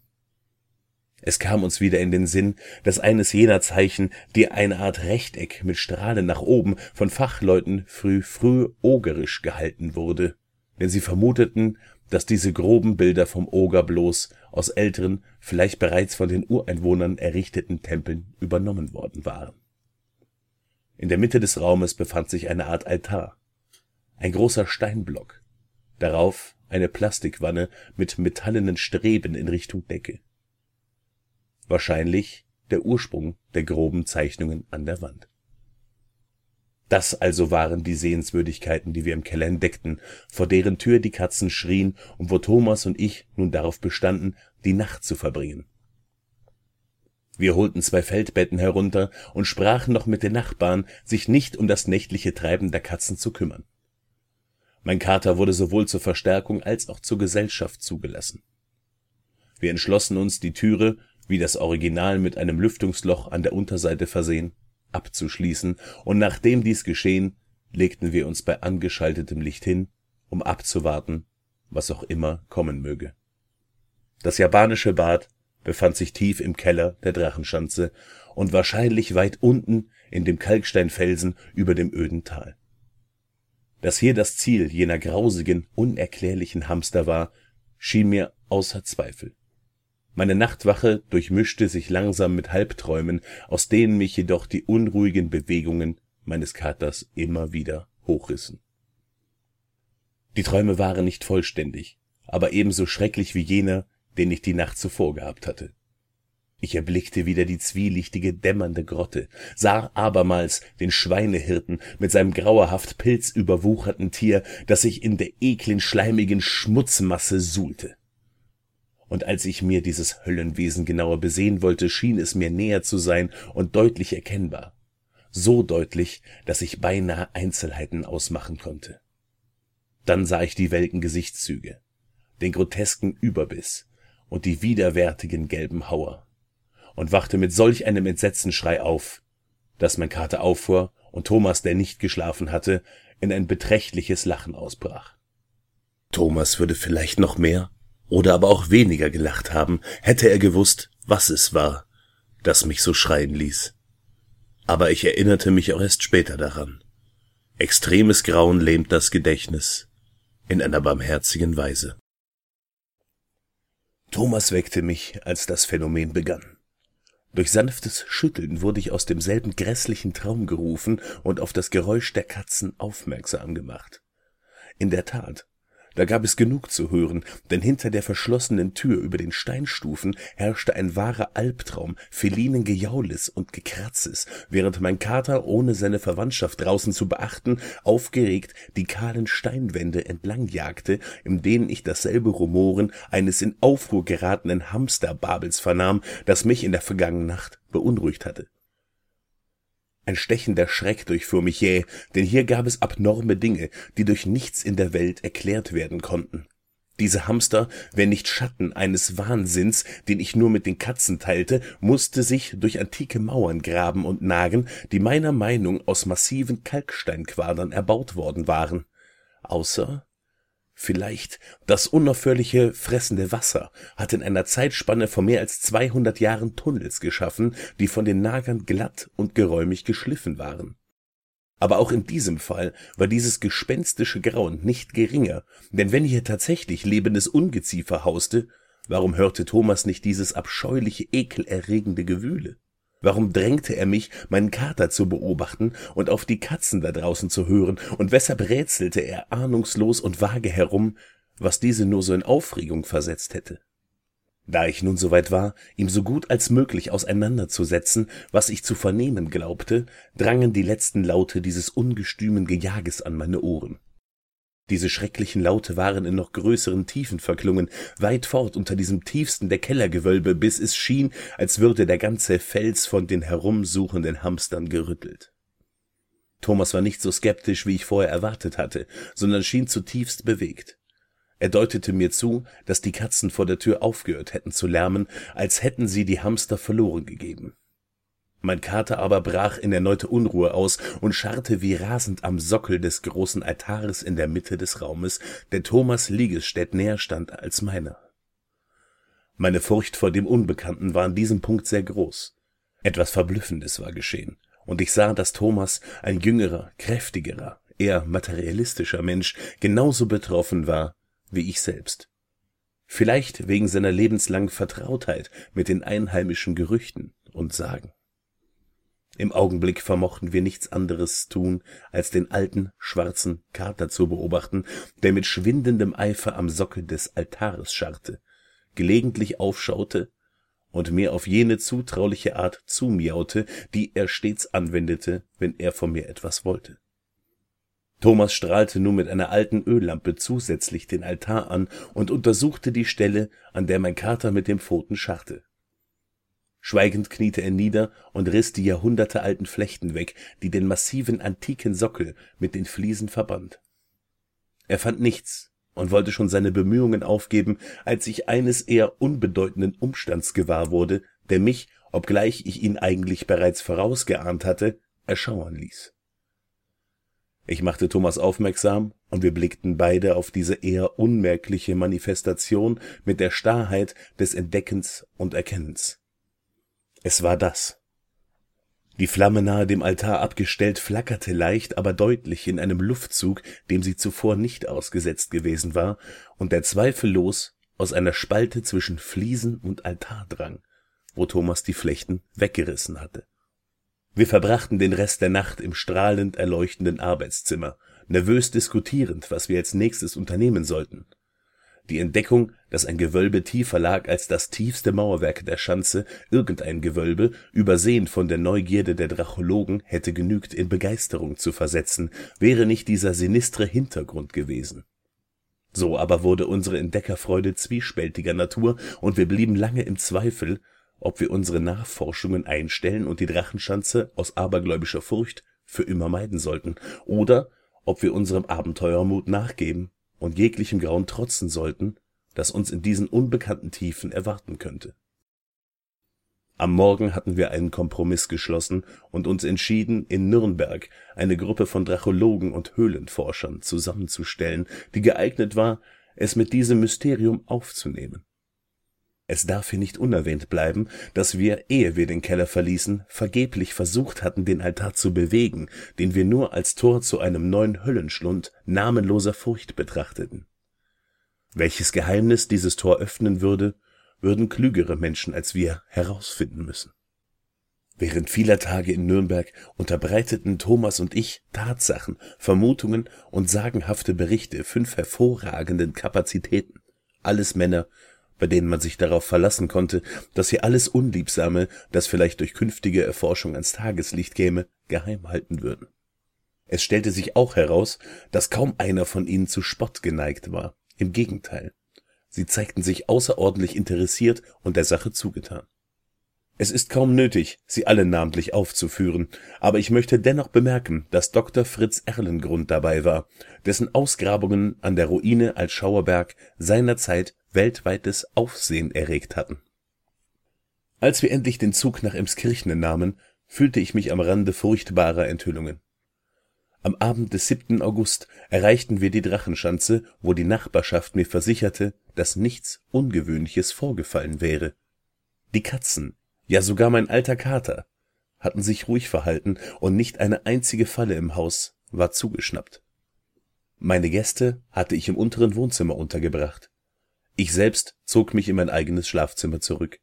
Es kam uns wieder in den Sinn, dass eines jener Zeichen, die eine Art Rechteck mit Strahlen nach oben von Fachleuten früh früh ogerisch gehalten wurde, denn sie vermuteten, dass diese groben Bilder vom Oger bloß aus älteren, vielleicht bereits von den Ureinwohnern errichteten Tempeln übernommen worden waren. In der Mitte des Raumes befand sich eine Art Altar, ein großer Steinblock, darauf eine Plastikwanne mit metallenen Streben in Richtung Decke. Wahrscheinlich der Ursprung der groben Zeichnungen an der Wand. Das also waren die Sehenswürdigkeiten, die wir im Keller entdeckten, vor deren Tür die Katzen schrien und wo Thomas und ich nun darauf bestanden, die Nacht zu verbringen. Wir holten zwei Feldbetten herunter und sprachen noch mit den Nachbarn, sich nicht um das nächtliche Treiben der Katzen zu kümmern mein Kater wurde sowohl zur Verstärkung als auch zur Gesellschaft zugelassen. Wir entschlossen uns, die Türe, wie das Original mit einem Lüftungsloch an der Unterseite versehen, abzuschließen, und nachdem dies geschehen, legten wir uns bei angeschaltetem Licht hin, um abzuwarten, was auch immer kommen möge. Das japanische Bad befand sich tief im Keller der Drachenschanze und wahrscheinlich weit unten in dem Kalksteinfelsen über dem öden Tal dass hier das Ziel jener grausigen, unerklärlichen Hamster war, schien mir außer Zweifel. Meine Nachtwache durchmischte sich langsam mit Halbträumen, aus denen mich jedoch die unruhigen Bewegungen meines Katers immer wieder hochrissen. Die Träume waren nicht vollständig, aber ebenso schrecklich wie jener, den ich die Nacht zuvor gehabt hatte. Ich erblickte wieder die zwielichtige, dämmernde Grotte, sah abermals den Schweinehirten mit seinem grauerhaft pilzüberwucherten Tier, das sich in der eklen, schleimigen Schmutzmasse suhlte. Und als ich mir dieses Höllenwesen genauer besehen wollte, schien es mir näher zu sein und deutlich erkennbar. So deutlich, dass ich beinahe Einzelheiten ausmachen konnte. Dann sah ich die welken Gesichtszüge, den grotesken Überbiss und die widerwärtigen gelben Hauer und wachte mit solch einem Entsetzenschrei auf, dass mein Kater auffuhr und Thomas, der nicht geschlafen hatte, in ein beträchtliches Lachen ausbrach. Thomas würde vielleicht noch mehr oder aber auch weniger gelacht haben, hätte er gewusst, was es war, das mich so schreien ließ. Aber ich erinnerte mich auch erst später daran. Extremes Grauen lähmt das Gedächtnis in einer barmherzigen Weise. Thomas weckte mich, als das Phänomen begann. Durch sanftes Schütteln wurde ich aus demselben grässlichen Traum gerufen und auf das Geräusch der Katzen aufmerksam gemacht. In der Tat, da gab es genug zu hören, denn hinter der verschlossenen Tür über den Steinstufen herrschte ein wahrer Albtraum felinen Gejaules und Gekratzes, während mein Kater, ohne seine Verwandtschaft draußen zu beachten, aufgeregt die kahlen Steinwände entlangjagte, in denen ich dasselbe Rumoren eines in Aufruhr geratenen Hamsterbabels vernahm, das mich in der vergangenen Nacht beunruhigt hatte. Ein stechender Schreck durchfuhr mich jäh, denn hier gab es abnorme Dinge, die durch nichts in der Welt erklärt werden konnten. Diese Hamster, wenn nicht Schatten eines Wahnsinns, den ich nur mit den Katzen teilte, musste sich durch antike Mauern graben und nagen, die meiner Meinung aus massiven Kalksteinquadern erbaut worden waren. Außer Vielleicht das unaufhörliche fressende Wasser hat in einer Zeitspanne von mehr als 200 Jahren Tunnels geschaffen, die von den Nagern glatt und geräumig geschliffen waren. Aber auch in diesem Fall war dieses gespenstische Grauen nicht geringer, denn wenn hier tatsächlich lebendes Ungeziefer hauste, warum hörte Thomas nicht dieses abscheuliche, ekelerregende Gewühle? Warum drängte er mich, meinen Kater zu beobachten und auf die Katzen da draußen zu hören, und weshalb rätselte er ahnungslos und vage herum, was diese nur so in Aufregung versetzt hätte? Da ich nun soweit war, ihm so gut als möglich auseinanderzusetzen, was ich zu vernehmen glaubte, drangen die letzten Laute dieses ungestümen Gejages an meine Ohren. Diese schrecklichen Laute waren in noch größeren Tiefen verklungen, weit fort unter diesem tiefsten der Kellergewölbe, bis es schien, als würde der ganze Fels von den herumsuchenden Hamstern gerüttelt. Thomas war nicht so skeptisch, wie ich vorher erwartet hatte, sondern schien zutiefst bewegt. Er deutete mir zu, dass die Katzen vor der Tür aufgehört hätten zu lärmen, als hätten sie die Hamster verloren gegeben. Mein Kater aber brach in erneute Unruhe aus und scharrte wie rasend am Sockel des großen Altares in der Mitte des Raumes, der Thomas Liegestät näher stand als meiner. Meine Furcht vor dem Unbekannten war an diesem Punkt sehr groß. Etwas Verblüffendes war geschehen, und ich sah, dass Thomas, ein jüngerer, kräftigerer, eher materialistischer Mensch, genauso betroffen war wie ich selbst. Vielleicht wegen seiner lebenslangen Vertrautheit mit den einheimischen Gerüchten und Sagen. Im Augenblick vermochten wir nichts anderes tun, als den alten, schwarzen Kater zu beobachten, der mit schwindendem Eifer am Sockel des Altares scharrte, gelegentlich aufschaute und mir auf jene zutrauliche Art zumiaute, die er stets anwendete, wenn er von mir etwas wollte. Thomas strahlte nun mit einer alten Öllampe zusätzlich den Altar an und untersuchte die Stelle, an der mein Kater mit dem Pfoten scharrte. Schweigend kniete er nieder und riß die jahrhundertealten Flechten weg, die den massiven antiken Sockel mit den Fliesen verband. Er fand nichts und wollte schon seine Bemühungen aufgeben, als ich eines eher unbedeutenden Umstands gewahr wurde, der mich, obgleich ich ihn eigentlich bereits vorausgeahnt hatte, erschauern ließ. Ich machte Thomas aufmerksam, und wir blickten beide auf diese eher unmerkliche Manifestation mit der Starrheit des Entdeckens und Erkennens. Es war das. Die Flamme nahe dem Altar abgestellt flackerte leicht, aber deutlich in einem Luftzug, dem sie zuvor nicht ausgesetzt gewesen war, und der zweifellos aus einer Spalte zwischen Fliesen und Altar drang, wo Thomas die Flechten weggerissen hatte. Wir verbrachten den Rest der Nacht im strahlend erleuchtenden Arbeitszimmer, nervös diskutierend, was wir als nächstes unternehmen sollten. Die Entdeckung, dass ein Gewölbe tiefer lag als das tiefste Mauerwerk der Schanze, irgendein Gewölbe, übersehen von der Neugierde der Drachologen, hätte genügt, in Begeisterung zu versetzen, wäre nicht dieser sinistre Hintergrund gewesen. So aber wurde unsere Entdeckerfreude zwiespältiger Natur, und wir blieben lange im Zweifel, ob wir unsere Nachforschungen einstellen und die Drachenschanze aus abergläubischer Furcht für immer meiden sollten, oder ob wir unserem Abenteuermut nachgeben und jeglichem Grauen trotzen sollten, das uns in diesen unbekannten Tiefen erwarten könnte. Am Morgen hatten wir einen Kompromiss geschlossen und uns entschieden, in Nürnberg eine Gruppe von Drachologen und Höhlenforschern zusammenzustellen, die geeignet war, es mit diesem Mysterium aufzunehmen. Es darf hier nicht unerwähnt bleiben, dass wir, ehe wir den Keller verließen, vergeblich versucht hatten, den Altar zu bewegen, den wir nur als Tor zu einem neuen Höllenschlund namenloser Furcht betrachteten. Welches Geheimnis dieses Tor öffnen würde, würden klügere Menschen als wir herausfinden müssen. Während vieler Tage in Nürnberg unterbreiteten Thomas und ich Tatsachen, Vermutungen und sagenhafte Berichte fünf hervorragenden Kapazitäten, alles Männer, bei denen man sich darauf verlassen konnte, dass sie alles Unliebsame, das vielleicht durch künftige Erforschung ans Tageslicht käme, geheim halten würden. Es stellte sich auch heraus, dass kaum einer von ihnen zu Spott geneigt war. Im Gegenteil, sie zeigten sich außerordentlich interessiert und der Sache zugetan. Es ist kaum nötig, sie alle namentlich aufzuführen, aber ich möchte dennoch bemerken, dass Dr. Fritz Erlengrund dabei war, dessen Ausgrabungen an der Ruine als Schauerberg seinerzeit weltweites Aufsehen erregt hatten. Als wir endlich den Zug nach Emskirchen nahmen, fühlte ich mich am Rande furchtbarer Enthüllungen. Am Abend des 7. August erreichten wir die Drachenschanze, wo die Nachbarschaft mir versicherte, dass nichts Ungewöhnliches vorgefallen wäre. Die Katzen, ja sogar mein alter Kater, hatten sich ruhig verhalten und nicht eine einzige Falle im Haus war zugeschnappt. Meine Gäste hatte ich im unteren Wohnzimmer untergebracht. Ich selbst zog mich in mein eigenes Schlafzimmer zurück,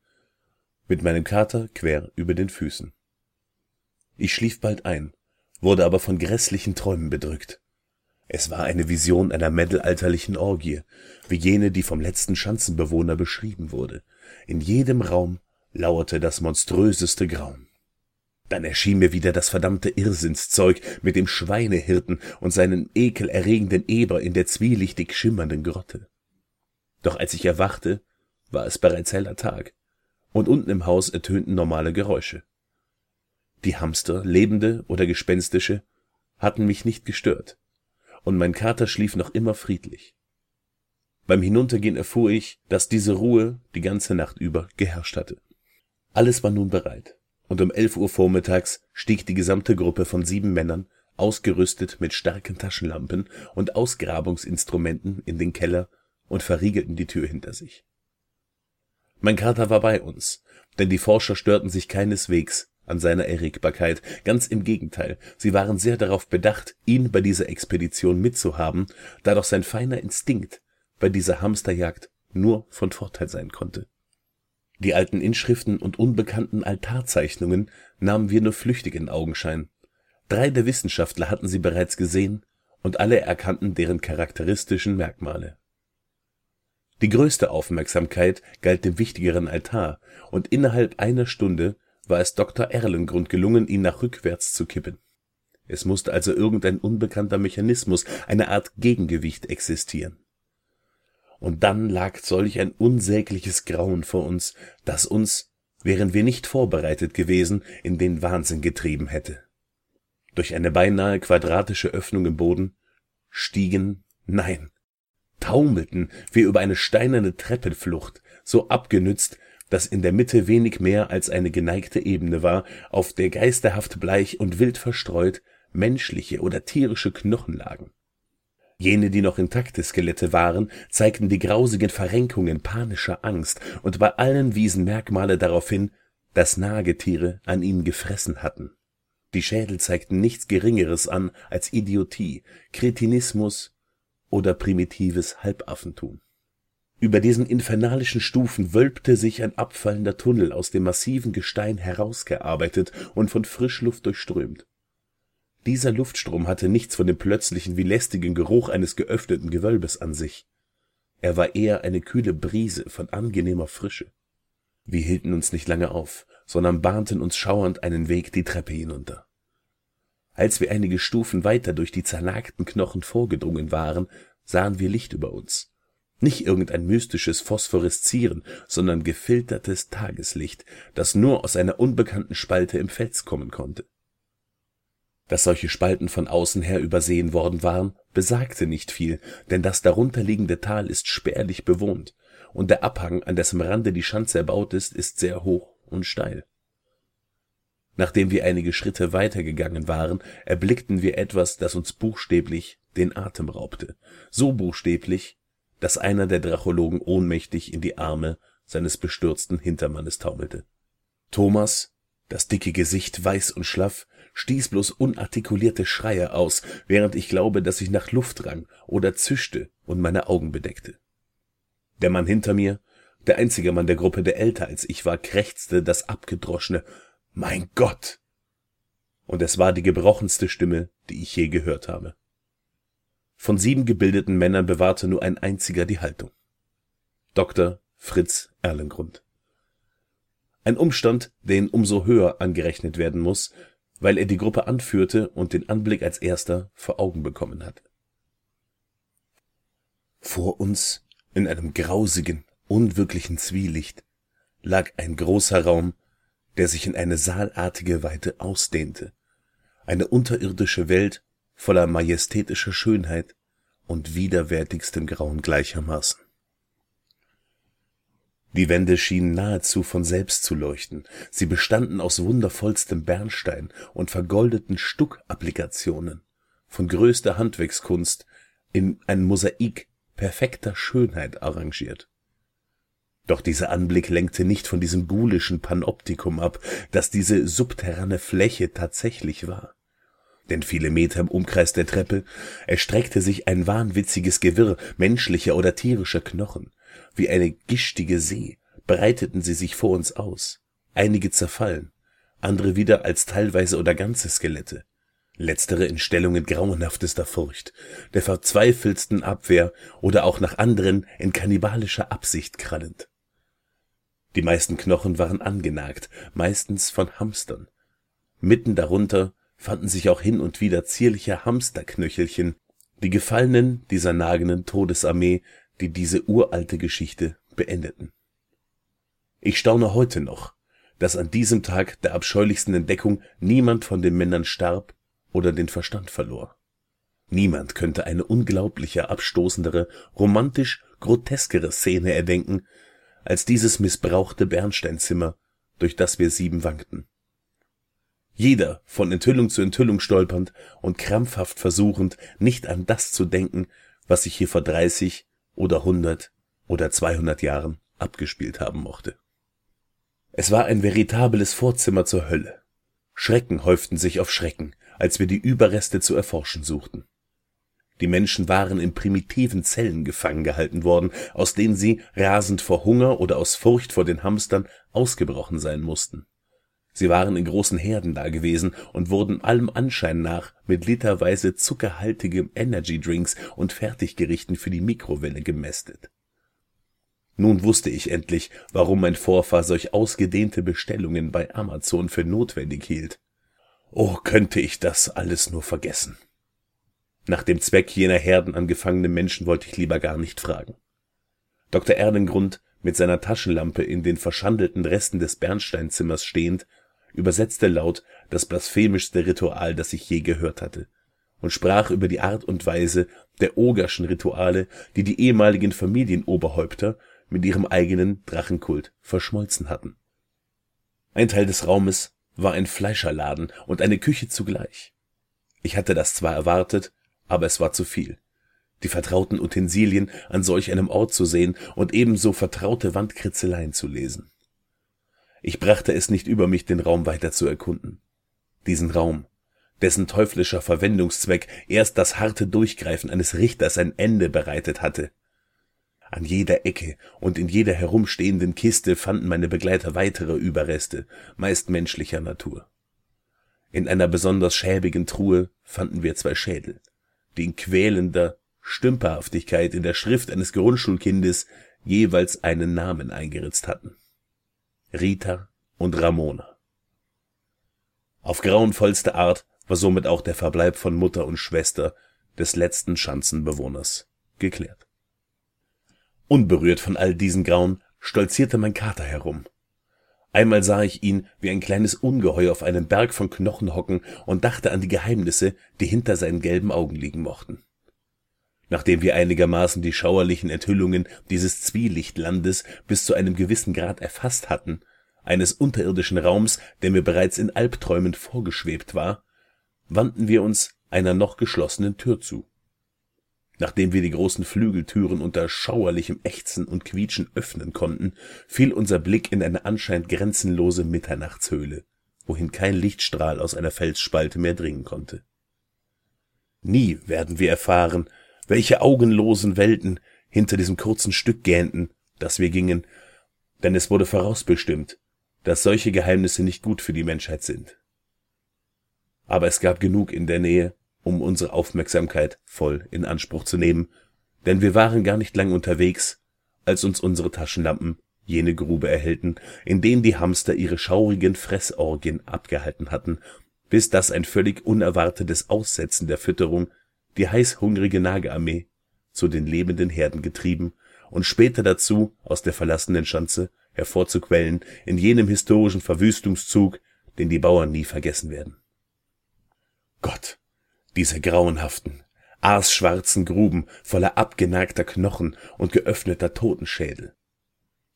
mit meinem Kater quer über den Füßen. Ich schlief bald ein, wurde aber von grässlichen Träumen bedrückt. Es war eine Vision einer mittelalterlichen Orgie, wie jene, die vom letzten Schanzenbewohner beschrieben wurde. In jedem Raum lauerte das monströseste Grauen. Dann erschien mir wieder das verdammte Irrsinnszeug mit dem Schweinehirten und seinem ekelerregenden Eber in der zwielichtig schimmernden Grotte. Doch als ich erwachte, war es bereits heller Tag, und unten im Haus ertönten normale Geräusche. Die Hamster, lebende oder gespenstische, hatten mich nicht gestört, und mein Kater schlief noch immer friedlich. Beim Hinuntergehen erfuhr ich, dass diese Ruhe die ganze Nacht über geherrscht hatte. Alles war nun bereit, und um elf Uhr vormittags stieg die gesamte Gruppe von sieben Männern, ausgerüstet mit starken Taschenlampen und Ausgrabungsinstrumenten, in den Keller und verriegelten die Tür hinter sich. Mein Kater war bei uns, denn die Forscher störten sich keineswegs an seiner Erregbarkeit, ganz im Gegenteil, sie waren sehr darauf bedacht, ihn bei dieser Expedition mitzuhaben, da doch sein feiner Instinkt bei dieser Hamsterjagd nur von Vorteil sein konnte. Die alten Inschriften und unbekannten Altarzeichnungen nahmen wir nur flüchtig in Augenschein. Drei der Wissenschaftler hatten sie bereits gesehen und alle erkannten deren charakteristischen Merkmale die größte Aufmerksamkeit galt dem wichtigeren Altar, und innerhalb einer Stunde war es Dr. Erlengrund gelungen, ihn nach rückwärts zu kippen. Es musste also irgendein unbekannter Mechanismus, eine Art Gegengewicht existieren. Und dann lag solch ein unsägliches Grauen vor uns, das uns, wären wir nicht vorbereitet gewesen, in den Wahnsinn getrieben hätte. Durch eine beinahe quadratische Öffnung im Boden stiegen, nein, taumelten wie über eine steinerne Treppenflucht, so abgenützt, dass in der Mitte wenig mehr als eine geneigte Ebene war, auf der geisterhaft bleich und wild verstreut menschliche oder tierische Knochen lagen. Jene, die noch intakte Skelette waren, zeigten die grausigen Verrenkungen panischer Angst, und bei allen wiesen Merkmale darauf hin, dass Nagetiere an ihnen gefressen hatten. Die Schädel zeigten nichts Geringeres an als Idiotie, Kretinismus oder primitives Halbaffentum. Über diesen infernalischen Stufen wölbte sich ein abfallender Tunnel aus dem massiven Gestein herausgearbeitet und von Frischluft durchströmt. Dieser Luftstrom hatte nichts von dem plötzlichen wie lästigen Geruch eines geöffneten Gewölbes an sich. Er war eher eine kühle Brise von angenehmer Frische. Wir hielten uns nicht lange auf, sondern bahnten uns schauernd einen Weg die Treppe hinunter. Als wir einige Stufen weiter durch die zernagten Knochen vorgedrungen waren, sahen wir Licht über uns. Nicht irgendein mystisches Phosphoreszieren, sondern gefiltertes Tageslicht, das nur aus einer unbekannten Spalte im Fels kommen konnte. Dass solche Spalten von außen her übersehen worden waren, besagte nicht viel, denn das darunterliegende Tal ist spärlich bewohnt, und der Abhang, an dessen Rande die Schanze erbaut ist, ist sehr hoch und steil. Nachdem wir einige Schritte weiter gegangen waren, erblickten wir etwas, das uns buchstäblich den Atem raubte, so buchstäblich, dass einer der Drachologen ohnmächtig in die Arme seines bestürzten Hintermannes taumelte. Thomas, das dicke Gesicht weiß und schlaff, stieß bloß unartikulierte Schreie aus, während ich glaube, dass ich nach Luft rang oder zischte und meine Augen bedeckte. Der Mann hinter mir, der einzige Mann der Gruppe, der älter als ich war, krächzte das abgedroschene Mein Gott. Und es war die gebrochenste Stimme, die ich je gehört habe. Von sieben gebildeten Männern bewahrte nur ein einziger die Haltung. Dr. Fritz Erlengrund. Ein Umstand, der ihn umso höher angerechnet werden muss, weil er die Gruppe anführte und den Anblick als erster vor Augen bekommen hatte. Vor uns, in einem grausigen, unwirklichen Zwielicht, lag ein großer Raum, der sich in eine saalartige Weite ausdehnte, eine unterirdische Welt voller majestätischer Schönheit und widerwärtigstem Grauen gleichermaßen. Die Wände schienen nahezu von selbst zu leuchten, sie bestanden aus wundervollstem Bernstein und vergoldeten Stuckapplikationen, von größter Handwerkskunst in ein Mosaik perfekter Schönheit arrangiert. Doch dieser Anblick lenkte nicht von diesem buhlischen Panoptikum ab, das diese subterrane Fläche tatsächlich war. Denn viele Meter im Umkreis der Treppe erstreckte sich ein wahnwitziges Gewirr menschlicher oder tierischer Knochen, wie eine gischtige See breiteten sie sich vor uns aus, einige zerfallen, andere wieder als teilweise oder ganze Skelette, letztere in Stellungen grauenhaftester Furcht, der verzweifeltsten Abwehr oder auch nach anderen in kannibalischer Absicht krallend. Die meisten Knochen waren angenagt, meistens von Hamstern. Mitten darunter fanden sich auch hin und wieder zierliche Hamsterknöchelchen, die Gefallenen dieser nagenden Todesarmee die diese uralte Geschichte beendeten. Ich staune heute noch, dass an diesem Tag der abscheulichsten Entdeckung niemand von den Männern starb oder den Verstand verlor. Niemand könnte eine unglaublicher, abstoßendere, romantisch groteskere Szene erdenken, als dieses missbrauchte Bernsteinzimmer, durch das wir sieben wankten. Jeder von Enthüllung zu Enthüllung stolpernd und krampfhaft versuchend, nicht an das zu denken, was sich hier vor dreißig oder hundert oder zweihundert Jahren abgespielt haben mochte. Es war ein veritables Vorzimmer zur Hölle. Schrecken häuften sich auf Schrecken, als wir die Überreste zu erforschen suchten. Die Menschen waren in primitiven Zellen gefangen gehalten worden, aus denen sie, rasend vor Hunger oder aus Furcht vor den Hamstern, ausgebrochen sein mussten. Sie waren in großen Herden dagewesen und wurden allem Anschein nach mit literweise zuckerhaltigem Energydrinks und Fertiggerichten für die Mikrowelle gemästet. Nun wusste ich endlich, warum mein Vorfahr solch ausgedehnte Bestellungen bei Amazon für notwendig hielt. Oh, könnte ich das alles nur vergessen. Nach dem Zweck jener Herden an gefangenen Menschen wollte ich lieber gar nicht fragen. Dr. Erlengrund, mit seiner Taschenlampe in den verschandelten Resten des Bernsteinzimmers stehend, übersetzte laut das blasphemischste Ritual, das ich je gehört hatte, und sprach über die Art und Weise der Ogerschen Rituale, die die ehemaligen Familienoberhäupter mit ihrem eigenen Drachenkult verschmolzen hatten. Ein Teil des Raumes war ein Fleischerladen und eine Küche zugleich. Ich hatte das zwar erwartet, aber es war zu viel. Die vertrauten Utensilien an solch einem Ort zu sehen und ebenso vertraute Wandkritzeleien zu lesen. Ich brachte es nicht über mich, den Raum weiter zu erkunden. Diesen Raum, dessen teuflischer Verwendungszweck erst das harte Durchgreifen eines Richters ein Ende bereitet hatte. An jeder Ecke und in jeder herumstehenden Kiste fanden meine Begleiter weitere Überreste, meist menschlicher Natur. In einer besonders schäbigen Truhe fanden wir zwei Schädel, die in quälender Stümperhaftigkeit in der Schrift eines Grundschulkindes jeweils einen Namen eingeritzt hatten. Rita und Ramona. Auf grauenvollste Art war somit auch der Verbleib von Mutter und Schwester des letzten Schanzenbewohners geklärt. Unberührt von all diesen Grauen stolzierte mein Kater herum. Einmal sah ich ihn wie ein kleines Ungeheuer auf einem Berg von Knochen hocken und dachte an die Geheimnisse, die hinter seinen gelben Augen liegen mochten. Nachdem wir einigermaßen die schauerlichen Enthüllungen dieses Zwielichtlandes bis zu einem gewissen Grad erfasst hatten, eines unterirdischen Raums, der mir bereits in Albträumen vorgeschwebt war, wandten wir uns einer noch geschlossenen Tür zu Nachdem wir die großen Flügeltüren unter schauerlichem Ächzen und Quietschen öffnen konnten, fiel unser Blick in eine anscheinend grenzenlose Mitternachtshöhle, wohin kein Lichtstrahl aus einer Felsspalte mehr dringen konnte. Nie werden wir erfahren, welche augenlosen Welten hinter diesem kurzen Stück gähnten, das wir gingen, denn es wurde vorausbestimmt, dass solche Geheimnisse nicht gut für die Menschheit sind. Aber es gab genug in der Nähe, um unsere Aufmerksamkeit voll in Anspruch zu nehmen, denn wir waren gar nicht lang unterwegs, als uns unsere Taschenlampen jene Grube erhellten, in denen die Hamster ihre schaurigen Fressorgien abgehalten hatten, bis das ein völlig unerwartetes Aussetzen der Fütterung die heißhungrige Nagearmee zu den lebenden Herden getrieben und später dazu aus der verlassenen Schanze hervorzuquellen in jenem historischen Verwüstungszug, den die Bauern nie vergessen werden. Gott, diese grauenhaften, aasschwarzen Gruben voller abgenagter Knochen und geöffneter Totenschädel.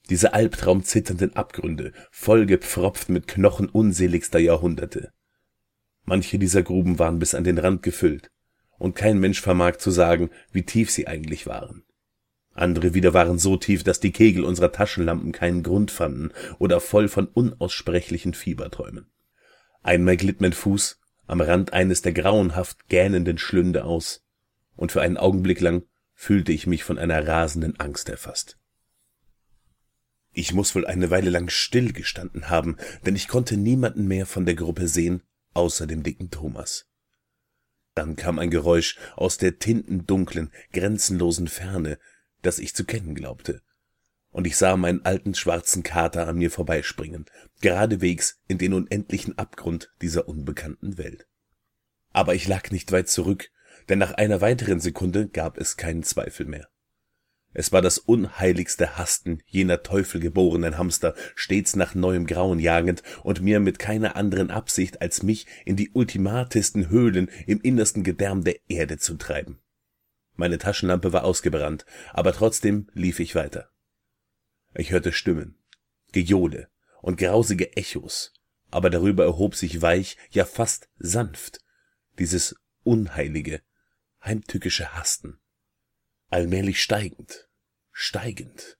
Diese albtraumzitternden Abgründe, vollgepfropft mit Knochen unseligster Jahrhunderte. Manche dieser Gruben waren bis an den Rand gefüllt, und kein Mensch vermag zu sagen, wie tief sie eigentlich waren. Andere wieder waren so tief, dass die Kegel unserer Taschenlampen keinen Grund fanden oder voll von unaussprechlichen Fieberträumen. Einmal glitt mein Fuß am Rand eines der grauenhaft gähnenden Schlünde aus, und für einen Augenblick lang fühlte ich mich von einer rasenden Angst erfasst. Ich muss wohl eine Weile lang still gestanden haben, denn ich konnte niemanden mehr von der Gruppe sehen, außer dem dicken Thomas. Dann kam ein Geräusch aus der tintendunklen, grenzenlosen Ferne, das ich zu kennen glaubte, und ich sah meinen alten schwarzen Kater an mir vorbeispringen, geradewegs in den unendlichen Abgrund dieser unbekannten Welt. Aber ich lag nicht weit zurück, denn nach einer weiteren Sekunde gab es keinen Zweifel mehr. Es war das unheiligste Hasten jener teufelgeborenen Hamster, stets nach neuem Grauen jagend und mir mit keiner anderen Absicht, als mich in die ultimatesten Höhlen im innersten Gedärm der Erde zu treiben. Meine Taschenlampe war ausgebrannt, aber trotzdem lief ich weiter. Ich hörte Stimmen, Gejohle und grausige Echos, aber darüber erhob sich weich, ja fast sanft, dieses unheilige, heimtückische Hasten. Allmählich steigend, steigend,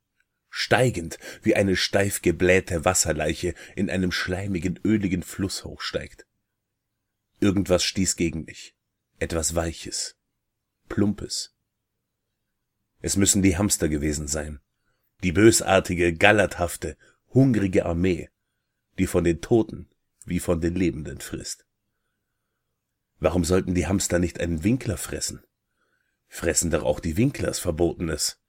steigend, wie eine steif geblähte Wasserleiche in einem schleimigen, öligen Fluss hochsteigt. Irgendwas stieß gegen mich, etwas Weiches, Plumpes. Es müssen die Hamster gewesen sein, die bösartige, gallerthafte, hungrige Armee, die von den Toten wie von den Lebenden frisst. Warum sollten die Hamster nicht einen Winkler fressen? Fressen doch auch die Winklers Verbotenes.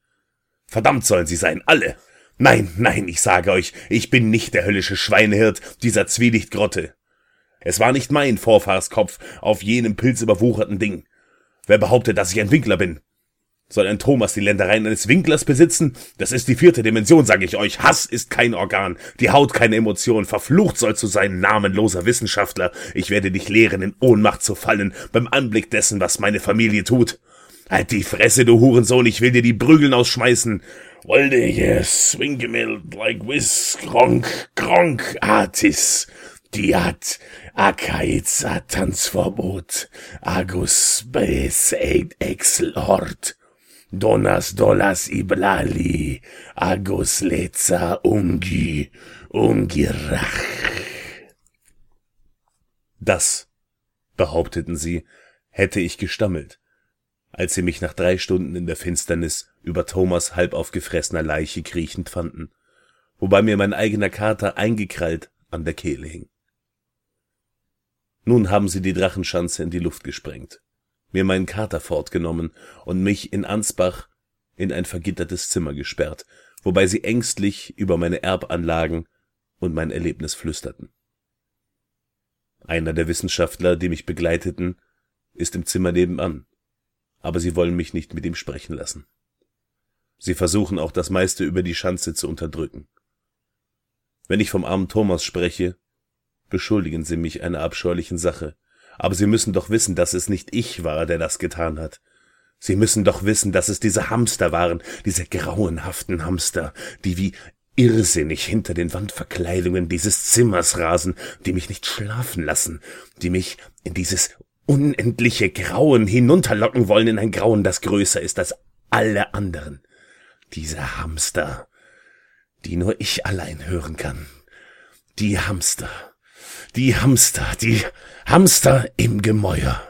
Verdammt sollen sie sein, alle! Nein, nein, ich sage euch, ich bin nicht der höllische Schweinehirt dieser Zwielichtgrotte. Es war nicht mein Vorfahrskopf auf jenem pilzüberwucherten Ding. Wer behauptet, dass ich ein Winkler bin? Soll ein Thomas die Ländereien eines Winklers besitzen? Das ist die vierte Dimension, sage ich euch. Hass ist kein Organ, die Haut keine Emotion. Verflucht sollst du sein, namenloser Wissenschaftler. Ich werde dich lehren, in Ohnmacht zu fallen beim Anblick dessen, was meine Familie tut. Halt die Fresse, du Hurensohn, ich will dir die Prügeln ausschmeißen. Wolde yes, swingemild like whiz, kronk, kronk, artis. Diat, Akaiza Tanzverbot, Agus Bes Ex Lord. Donas dolas iblali, agos leza ungi, ungirach. Das, behaupteten sie, hätte ich gestammelt, als sie mich nach drei Stunden in der Finsternis über Thomas halb aufgefressener Leiche kriechend fanden, wobei mir mein eigener Kater eingekrallt an der Kehle hing. Nun haben sie die Drachenschanze in die Luft gesprengt mir meinen Kater fortgenommen und mich in Ansbach in ein vergittertes Zimmer gesperrt, wobei sie ängstlich über meine Erbanlagen und mein Erlebnis flüsterten. Einer der Wissenschaftler, die mich begleiteten, ist im Zimmer nebenan, aber sie wollen mich nicht mit ihm sprechen lassen. Sie versuchen auch das meiste über die Schanze zu unterdrücken. Wenn ich vom armen Thomas spreche, beschuldigen Sie mich einer abscheulichen Sache. Aber Sie müssen doch wissen, dass es nicht ich war, der das getan hat. Sie müssen doch wissen, dass es diese Hamster waren, diese grauenhaften Hamster, die wie irrsinnig hinter den Wandverkleidungen dieses Zimmers rasen, die mich nicht schlafen lassen, die mich in dieses unendliche Grauen hinunterlocken wollen in ein Grauen, das größer ist als alle anderen. Diese Hamster, die nur ich allein hören kann. Die Hamster, die Hamster, die Hamster im Gemäuer.